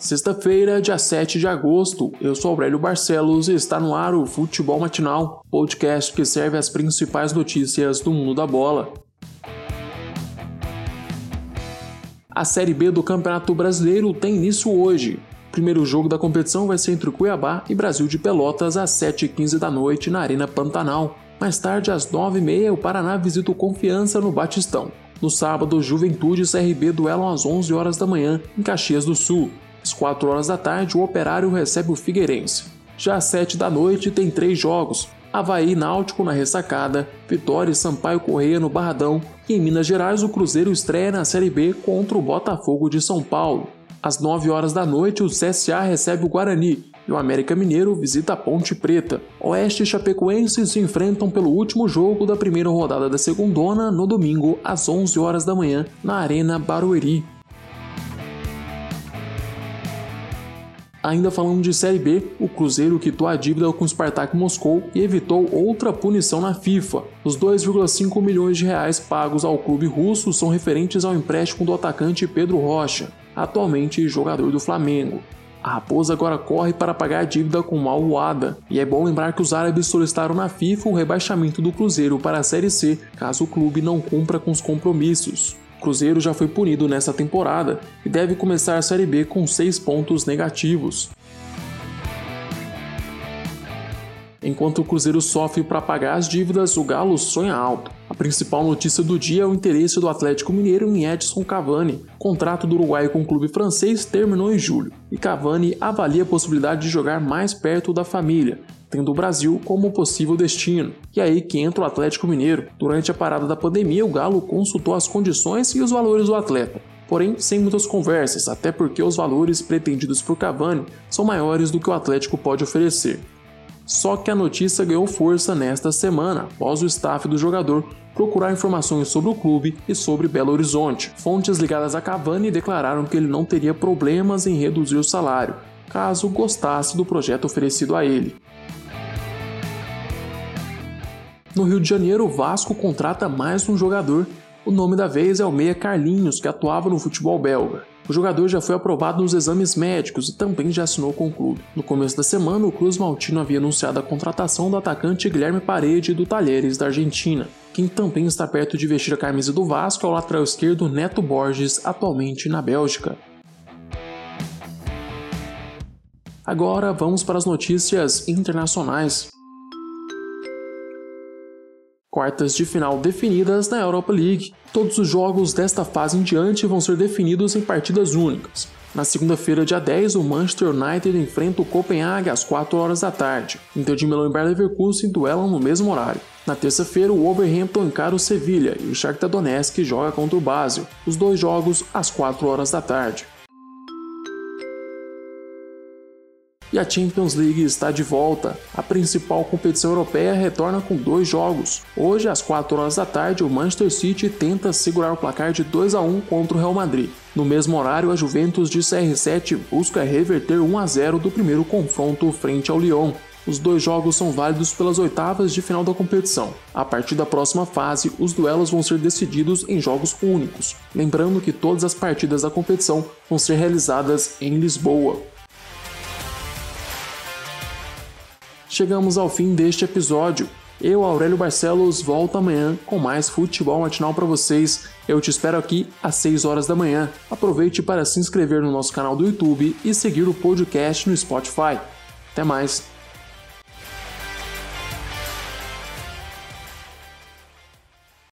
Sexta-feira, dia 7 de agosto, eu sou Aurélio Barcelos e está no ar o Futebol Matinal, podcast que serve as principais notícias do mundo da bola. A Série B do Campeonato Brasileiro tem início hoje. O primeiro jogo da competição vai ser entre Cuiabá e Brasil de Pelotas às 7h15 da noite na Arena Pantanal. Mais tarde, às 9h30, o Paraná visita o Confiança no Batistão. No sábado, Juventude e CRB duelam às 11 horas da manhã em Caxias do Sul. Às 4 horas da tarde, o Operário recebe o Figueirense. Já às 7 da noite, tem três jogos: Havaí Náutico na ressacada, Vitória e Sampaio Correia no Barradão, e em Minas Gerais o Cruzeiro estreia na Série B contra o Botafogo de São Paulo. Às 9 horas da noite, o CSA recebe o Guarani e o América Mineiro visita a Ponte Preta. Oeste e Chapecoense se enfrentam pelo último jogo da primeira rodada da segundona no domingo às 11 horas da manhã na Arena Barueri. Ainda falando de Série B, o Cruzeiro quitou a dívida com o Spartak Moscou e evitou outra punição na FIFA. Os 2,5 milhões de reais pagos ao clube russo são referentes ao empréstimo do atacante Pedro Rocha, atualmente jogador do Flamengo. A Raposa agora corre para pagar a dívida com Al Wada, e é bom lembrar que os árabes solicitaram na FIFA o rebaixamento do Cruzeiro para a Série C caso o clube não cumpra com os compromissos. Cruzeiro já foi punido nessa temporada e deve começar a Série B com 6 pontos negativos. Enquanto o Cruzeiro sofre para pagar as dívidas, o Galo sonha alto. A principal notícia do dia é o interesse do Atlético Mineiro em Edson Cavani. O contrato do Uruguai com o clube francês terminou em julho e Cavani avalia a possibilidade de jogar mais perto da família, tendo o Brasil como possível destino. E aí que entra o Atlético Mineiro. Durante a parada da pandemia, o Galo consultou as condições e os valores do atleta. Porém, sem muitas conversas, até porque os valores pretendidos por Cavani são maiores do que o Atlético pode oferecer. Só que a notícia ganhou força nesta semana, após o staff do jogador procurar informações sobre o clube e sobre Belo Horizonte. Fontes ligadas a Cavani declararam que ele não teria problemas em reduzir o salário, caso gostasse do projeto oferecido a ele. No Rio de Janeiro, o Vasco contrata mais um jogador. O nome da vez é o meia Carlinhos, que atuava no futebol belga. O jogador já foi aprovado nos exames médicos e também já assinou com o clube. No começo da semana, o Cruz Maltino havia anunciado a contratação do atacante Guilherme Parede do Talheres da Argentina. Quem também está perto de vestir a camisa do Vasco é o lateral esquerdo Neto Borges, atualmente na Bélgica. Agora vamos para as notícias internacionais. Quartas de final definidas na Europa League. Todos os jogos desta fase em diante vão ser definidos em partidas únicas. Na segunda-feira, dia 10, o Manchester United enfrenta o Copenhague às 4 horas da tarde. Inter de Milão e Bayer Leverkusen duelam no mesmo horário. Na terça-feira, o Wolverhampton encara o Sevilha e o Shakhtar Donetsk joga contra o Basel. Os dois jogos às 4 horas da tarde. E a Champions League está de volta. A principal competição europeia retorna com dois jogos. Hoje, às 4 horas da tarde, o Manchester City tenta segurar o placar de 2 a 1 contra o Real Madrid. No mesmo horário, a Juventus de CR7 busca reverter 1 a 0 do primeiro confronto frente ao Lyon. Os dois jogos são válidos pelas oitavas de final da competição. A partir da próxima fase, os duelos vão ser decididos em jogos únicos. Lembrando que todas as partidas da competição vão ser realizadas em Lisboa. Chegamos ao fim deste episódio. Eu, Aurélio Barcelos, volto amanhã com mais futebol matinal para vocês. Eu te espero aqui às 6 horas da manhã. Aproveite para se inscrever no nosso canal do YouTube e seguir o podcast no Spotify. Até mais!